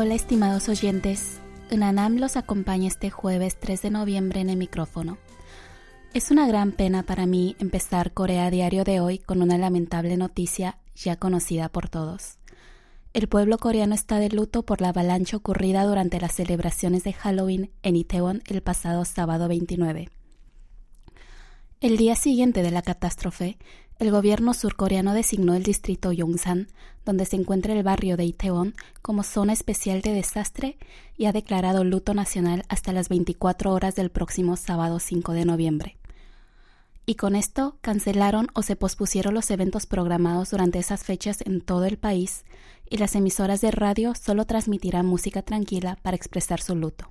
Hola estimados oyentes, Unanam los acompaña este jueves 3 de noviembre en el micrófono. Es una gran pena para mí empezar Corea Diario de hoy con una lamentable noticia ya conocida por todos. El pueblo coreano está de luto por la avalancha ocurrida durante las celebraciones de Halloween en Itaewon el pasado sábado 29. El día siguiente de la catástrofe, el gobierno surcoreano designó el distrito Yongsan, donde se encuentra el barrio de Itaewon, como zona especial de desastre y ha declarado luto nacional hasta las 24 horas del próximo sábado 5 de noviembre. Y con esto cancelaron o se pospusieron los eventos programados durante esas fechas en todo el país y las emisoras de radio solo transmitirán música tranquila para expresar su luto.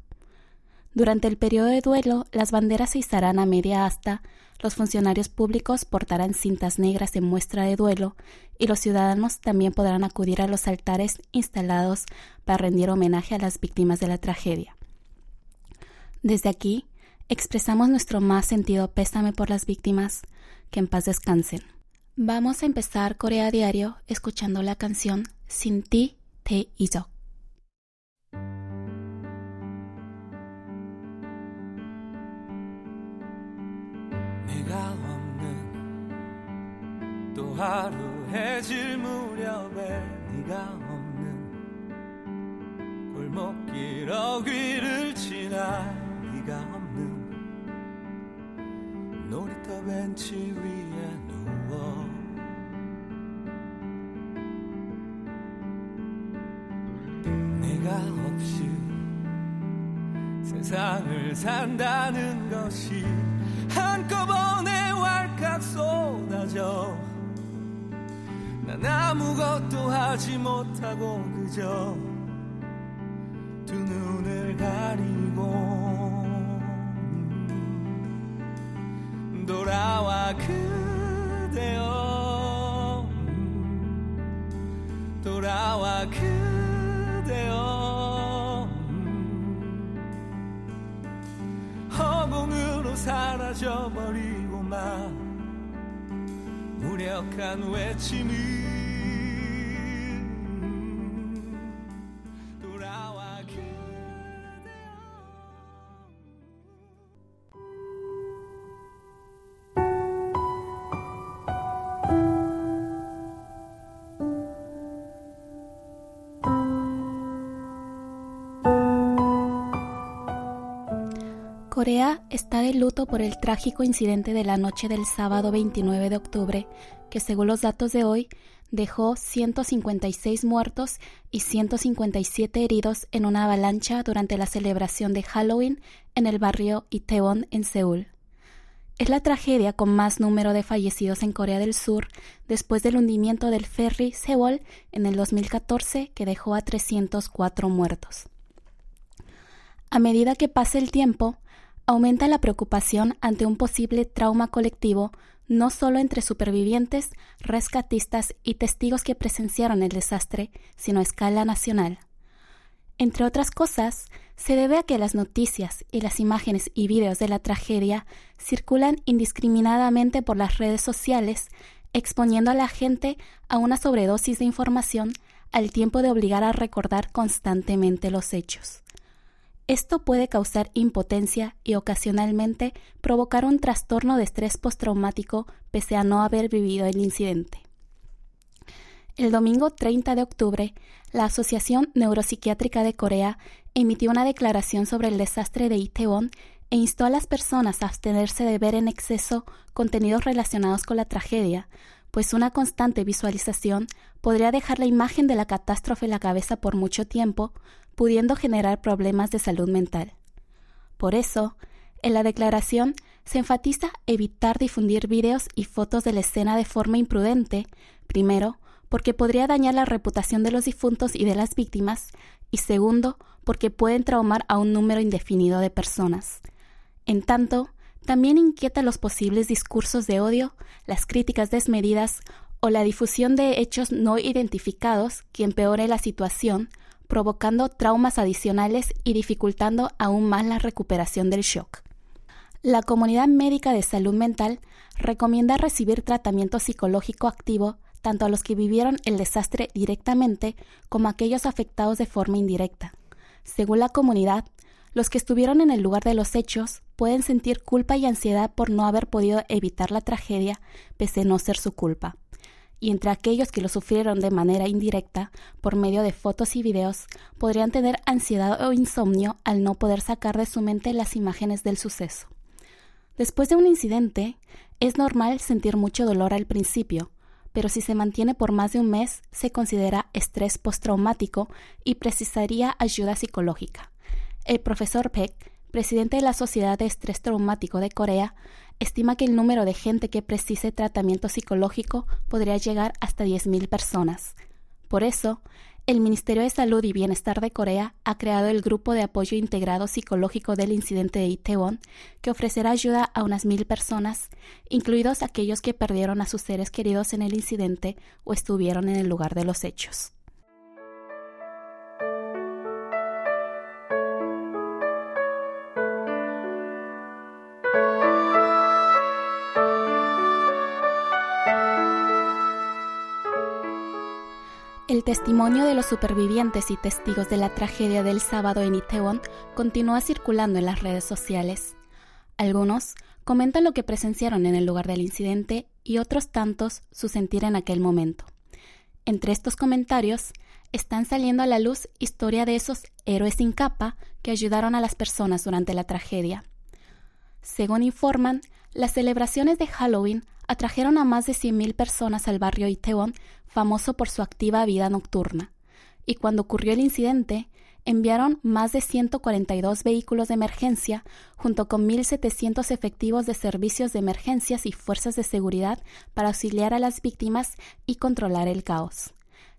Durante el periodo de duelo, las banderas se izarán a media asta, los funcionarios públicos portarán cintas negras en muestra de duelo y los ciudadanos también podrán acudir a los altares instalados para rendir homenaje a las víctimas de la tragedia. Desde aquí, expresamos nuestro más sentido pésame por las víctimas, que en paz descansen. Vamos a empezar Corea Diario escuchando la canción Sin ti te hizo. 네가 없는 또 하루 해질 무렵에 네가 없는 골목길 어귀를 지나 네가 없는 놀이터 벤치 위에 누워 네가 없이 세상을 산다는 것이 한꺼번에 왈칵 쏟아져. 난 아무것도 하지 못하고 그저 두 눈을 가리고 돌아와 그 무력한 외침이 돌아와 그대여 Corea está de luto por el trágico incidente de la noche del sábado 29 de octubre, que según los datos de hoy dejó 156 muertos y 157 heridos en una avalancha durante la celebración de Halloween en el barrio Itaewon en Seúl. Es la tragedia con más número de fallecidos en Corea del Sur después del hundimiento del ferry Sewol en el 2014 que dejó a 304 muertos. A medida que pasa el tiempo, aumenta la preocupación ante un posible trauma colectivo no solo entre supervivientes, rescatistas y testigos que presenciaron el desastre, sino a escala nacional. Entre otras cosas, se debe a que las noticias y las imágenes y videos de la tragedia circulan indiscriminadamente por las redes sociales, exponiendo a la gente a una sobredosis de información al tiempo de obligar a recordar constantemente los hechos. Esto puede causar impotencia y ocasionalmente provocar un trastorno de estrés postraumático pese a no haber vivido el incidente. El domingo 30 de octubre, la Asociación Neuropsiquiátrica de Corea emitió una declaración sobre el desastre de Itaewon e instó a las personas a abstenerse de ver en exceso contenidos relacionados con la tragedia, pues una constante visualización podría dejar la imagen de la catástrofe en la cabeza por mucho tiempo, pudiendo generar problemas de salud mental. Por eso, en la declaración se enfatiza evitar difundir videos y fotos de la escena de forma imprudente, primero, porque podría dañar la reputación de los difuntos y de las víctimas, y segundo, porque pueden traumar a un número indefinido de personas. En tanto, también inquieta los posibles discursos de odio, las críticas desmedidas o la difusión de hechos no identificados que empeore la situación, provocando traumas adicionales y dificultando aún más la recuperación del shock. La comunidad médica de salud mental recomienda recibir tratamiento psicológico activo tanto a los que vivieron el desastre directamente como a aquellos afectados de forma indirecta. Según la comunidad, los que estuvieron en el lugar de los hechos pueden sentir culpa y ansiedad por no haber podido evitar la tragedia, pese a no ser su culpa. Y entre aquellos que lo sufrieron de manera indirecta, por medio de fotos y videos, podrían tener ansiedad o insomnio al no poder sacar de su mente las imágenes del suceso. Después de un incidente, es normal sentir mucho dolor al principio, pero si se mantiene por más de un mes, se considera estrés postraumático y precisaría ayuda psicológica. El profesor Peck, presidente de la Sociedad de Estrés Traumático de Corea, estima que el número de gente que precise tratamiento psicológico podría llegar hasta 10.000 personas. Por eso, el Ministerio de Salud y Bienestar de Corea ha creado el Grupo de Apoyo Integrado Psicológico del Incidente de Itaewon, que ofrecerá ayuda a unas mil personas, incluidos aquellos que perdieron a sus seres queridos en el incidente o estuvieron en el lugar de los hechos. Testimonio de los supervivientes y testigos de la tragedia del sábado en Itaewon continúa circulando en las redes sociales. Algunos comentan lo que presenciaron en el lugar del incidente y otros tantos su sentir en aquel momento. Entre estos comentarios están saliendo a la luz historia de esos héroes sin capa que ayudaron a las personas durante la tragedia. Según informan, las celebraciones de Halloween atrajeron a más de 100.000 personas al barrio Itaewon, famoso por su activa vida nocturna. Y cuando ocurrió el incidente, enviaron más de 142 vehículos de emergencia, junto con 1.700 efectivos de servicios de emergencias y fuerzas de seguridad para auxiliar a las víctimas y controlar el caos.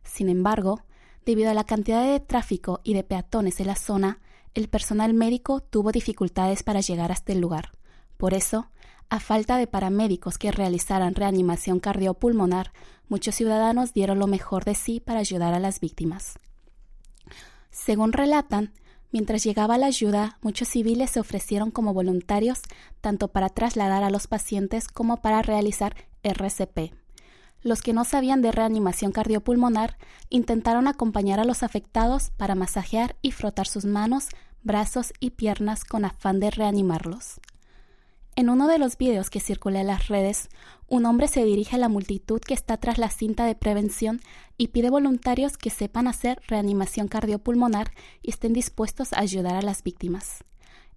Sin embargo, debido a la cantidad de tráfico y de peatones en la zona, el personal médico tuvo dificultades para llegar hasta el lugar. Por eso, a falta de paramédicos que realizaran reanimación cardiopulmonar, muchos ciudadanos dieron lo mejor de sí para ayudar a las víctimas. Según relatan, mientras llegaba la ayuda, muchos civiles se ofrecieron como voluntarios tanto para trasladar a los pacientes como para realizar RCP. Los que no sabían de reanimación cardiopulmonar intentaron acompañar a los afectados para masajear y frotar sus manos, brazos y piernas con afán de reanimarlos. En uno de los videos que circula en las redes, un hombre se dirige a la multitud que está tras la cinta de prevención y pide voluntarios que sepan hacer reanimación cardiopulmonar y estén dispuestos a ayudar a las víctimas.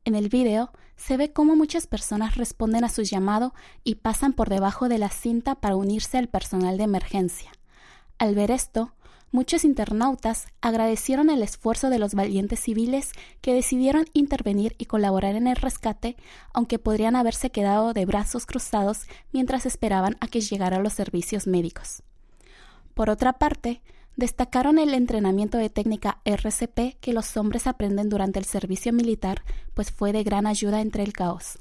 En el video se ve cómo muchas personas responden a su llamado y pasan por debajo de la cinta para unirse al personal de emergencia. Al ver esto, muchos internautas agradecieron el esfuerzo de los valientes civiles que decidieron intervenir y colaborar en el rescate, aunque podrían haberse quedado de brazos cruzados mientras esperaban a que llegaran los servicios médicos. Por otra parte, destacaron el entrenamiento de técnica RCP que los hombres aprenden durante el servicio militar, pues fue de gran ayuda entre el caos.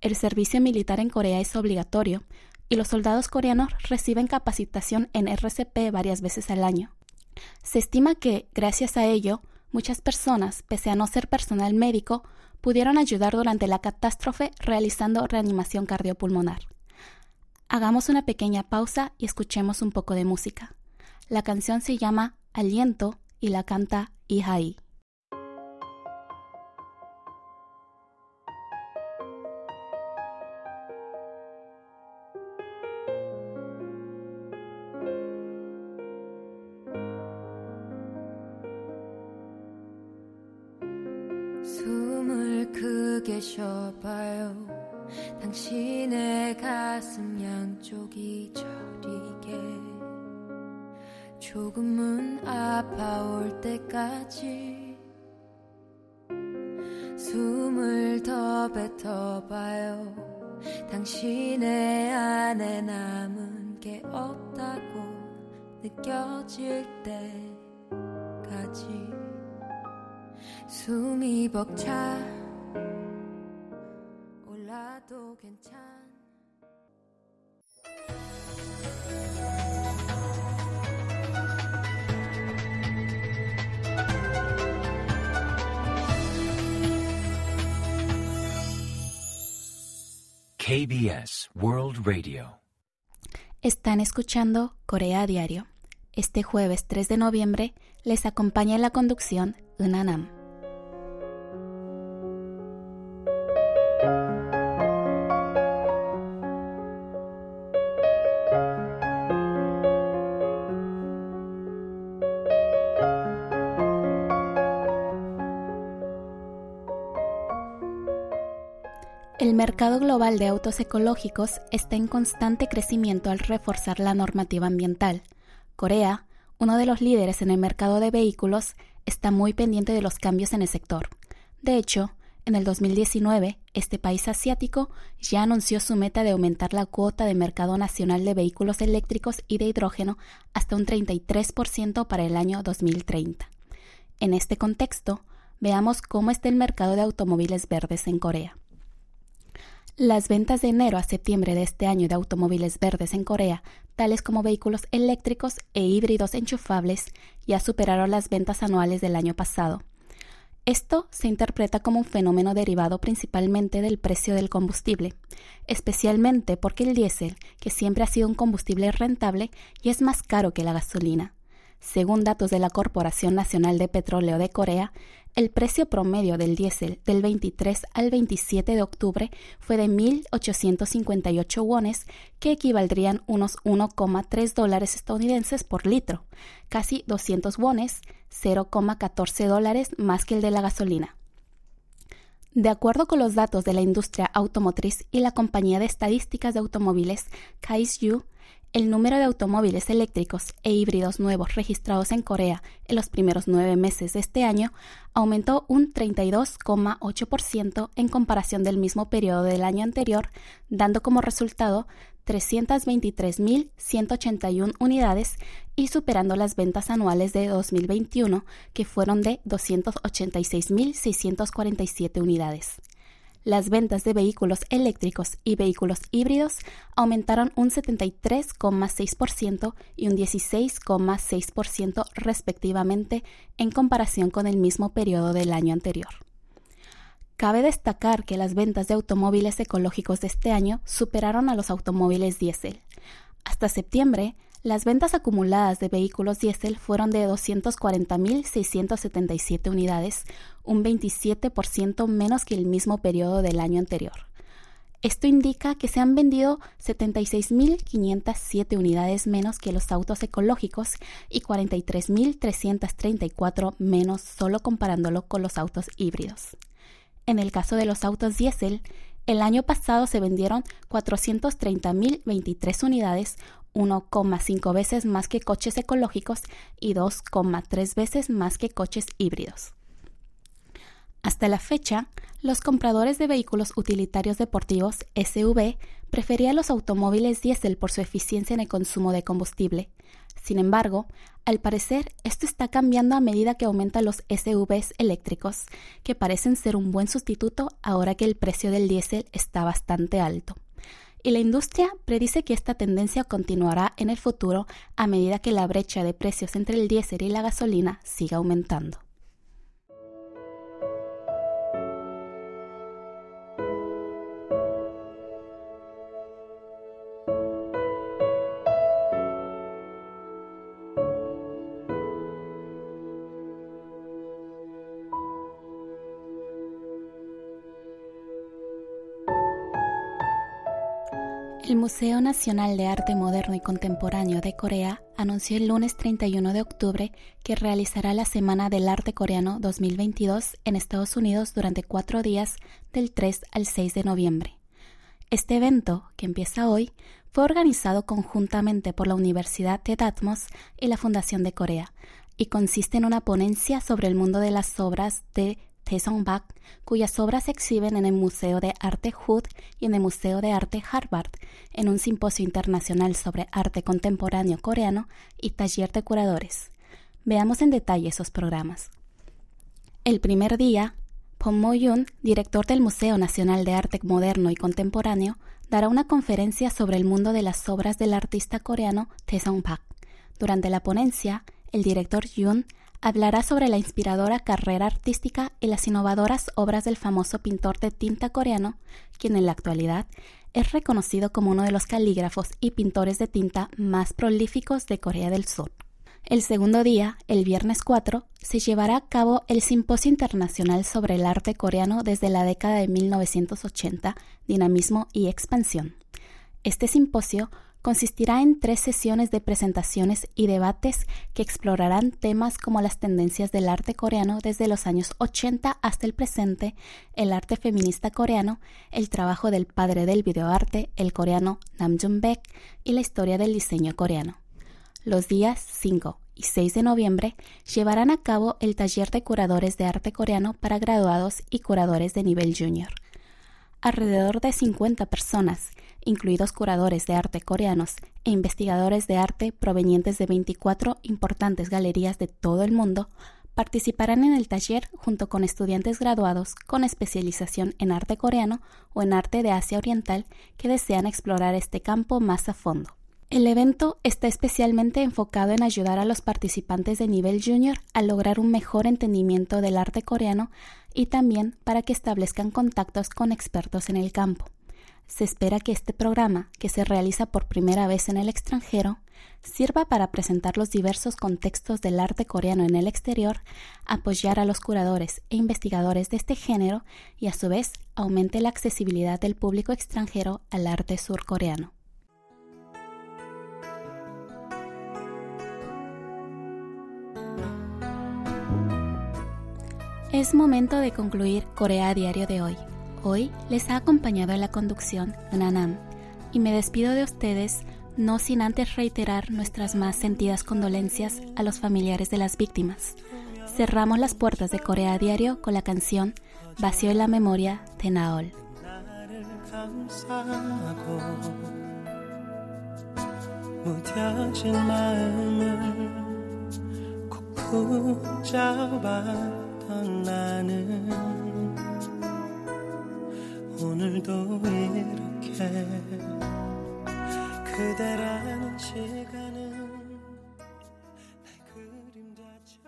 El servicio militar en Corea es obligatorio, y los soldados coreanos reciben capacitación en RCP varias veces al año. Se estima que, gracias a ello, muchas personas, pese a no ser personal médico, pudieron ayudar durante la catástrofe realizando reanimación cardiopulmonar. Hagamos una pequeña pausa y escuchemos un poco de música. La canción se llama Aliento y la canta Ihai. 뱉어봐요. 당신의 안에 남은 게 없다고 느껴질 때까지 숨이 벅차 KBS World Radio Están escuchando Corea a Diario. Este jueves 3 de noviembre les acompaña en la conducción Unanam. Mercado global de autos ecológicos está en constante crecimiento al reforzar la normativa ambiental. Corea, uno de los líderes en el mercado de vehículos, está muy pendiente de los cambios en el sector. De hecho, en el 2019, este país asiático ya anunció su meta de aumentar la cuota de mercado nacional de vehículos eléctricos y de hidrógeno hasta un 33% para el año 2030. En este contexto, veamos cómo está el mercado de automóviles verdes en Corea. Las ventas de enero a septiembre de este año de automóviles verdes en Corea, tales como vehículos eléctricos e híbridos enchufables, ya superaron las ventas anuales del año pasado. Esto se interpreta como un fenómeno derivado principalmente del precio del combustible, especialmente porque el diésel, que siempre ha sido un combustible rentable, y es más caro que la gasolina. Según datos de la Corporación Nacional de Petróleo de Corea, el precio promedio del diésel del 23 al 27 de octubre fue de 1.858 wones, que equivaldrían unos 1,3 dólares estadounidenses por litro, casi 200 wones, 0,14 dólares más que el de la gasolina. De acuerdo con los datos de la industria automotriz y la compañía de estadísticas de automóviles KSU, el número de automóviles eléctricos e híbridos nuevos registrados en Corea en los primeros nueve meses de este año aumentó un 32,8% en comparación del mismo periodo del año anterior, dando como resultado 323.181 unidades y superando las ventas anuales de 2021, que fueron de 286.647 unidades las ventas de vehículos eléctricos y vehículos híbridos aumentaron un 73,6% y un 16,6% respectivamente en comparación con el mismo periodo del año anterior. Cabe destacar que las ventas de automóviles ecológicos de este año superaron a los automóviles diésel. Hasta septiembre, las ventas acumuladas de vehículos diésel fueron de 240.677 unidades, un 27% menos que el mismo periodo del año anterior. Esto indica que se han vendido 76.507 unidades menos que los autos ecológicos y 43.334 menos solo comparándolo con los autos híbridos. En el caso de los autos diésel, el año pasado se vendieron 430.023 unidades, 1,5 veces más que coches ecológicos y 2,3 veces más que coches híbridos. Hasta la fecha, los compradores de vehículos utilitarios deportivos SUV preferían los automóviles diésel por su eficiencia en el consumo de combustible. Sin embargo, al parecer esto está cambiando a medida que aumentan los SUVs eléctricos, que parecen ser un buen sustituto ahora que el precio del diésel está bastante alto y la industria predice que esta tendencia continuará en el futuro a medida que la brecha de precios entre el diésel y la gasolina siga aumentando. El Museo Nacional de Arte Moderno y Contemporáneo de Corea anunció el lunes 31 de octubre que realizará la Semana del Arte Coreano 2022 en Estados Unidos durante cuatro días del 3 al 6 de noviembre. Este evento, que empieza hoy, fue organizado conjuntamente por la Universidad de Dartmouth y la Fundación de Corea, y consiste en una ponencia sobre el mundo de las obras de Bak, cuyas obras se exhiben en el Museo de Arte Hood y en el Museo de Arte Harvard, en un simposio internacional sobre arte contemporáneo coreano y taller de curadores. Veamos en detalle esos programas. El primer día, Pom Mo-yoon, director del Museo Nacional de Arte Moderno y Contemporáneo, dará una conferencia sobre el mundo de las obras del artista coreano Tae Bak. Durante la ponencia, el director Yoon hablará sobre la inspiradora carrera artística y las innovadoras obras del famoso pintor de tinta coreano, quien en la actualidad es reconocido como uno de los calígrafos y pintores de tinta más prolíficos de Corea del Sur. El segundo día, el viernes 4, se llevará a cabo el Simposio Internacional sobre el Arte Coreano desde la década de 1980, Dinamismo y Expansión. Este simposio consistirá en tres sesiones de presentaciones y debates que explorarán temas como las tendencias del arte coreano desde los años 80 hasta el presente, el arte feminista coreano, el trabajo del padre del videoarte, el coreano Nam Jun-baek, y la historia del diseño coreano. Los días 5 y 6 de noviembre llevarán a cabo el taller de curadores de arte coreano para graduados y curadores de nivel junior. Alrededor de 50 personas, incluidos curadores de arte coreanos e investigadores de arte provenientes de 24 importantes galerías de todo el mundo, participarán en el taller junto con estudiantes graduados con especialización en arte coreano o en arte de Asia Oriental que desean explorar este campo más a fondo. El evento está especialmente enfocado en ayudar a los participantes de nivel junior a lograr un mejor entendimiento del arte coreano y también para que establezcan contactos con expertos en el campo. Se espera que este programa, que se realiza por primera vez en el extranjero, sirva para presentar los diversos contextos del arte coreano en el exterior, apoyar a los curadores e investigadores de este género y a su vez aumente la accesibilidad del público extranjero al arte surcoreano. Es momento de concluir Corea Diario de hoy. Hoy les ha acompañado en la conducción Nanam y me despido de ustedes no sin antes reiterar nuestras más sentidas condolencias a los familiares de las víctimas. Cerramos las puertas de Corea Diario con la canción Vacío en la memoria de Naol. 있던 나는 오늘도 이렇게 그대라는 시간은 날 그림자처럼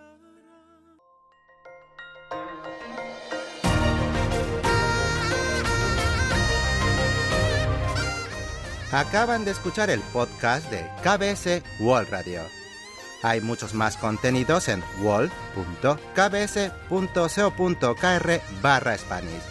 Acaban de escuchar el podcast de KBS World Radio. Hay muchos más contenidos en wall.kbs.co.kr barra Spanish.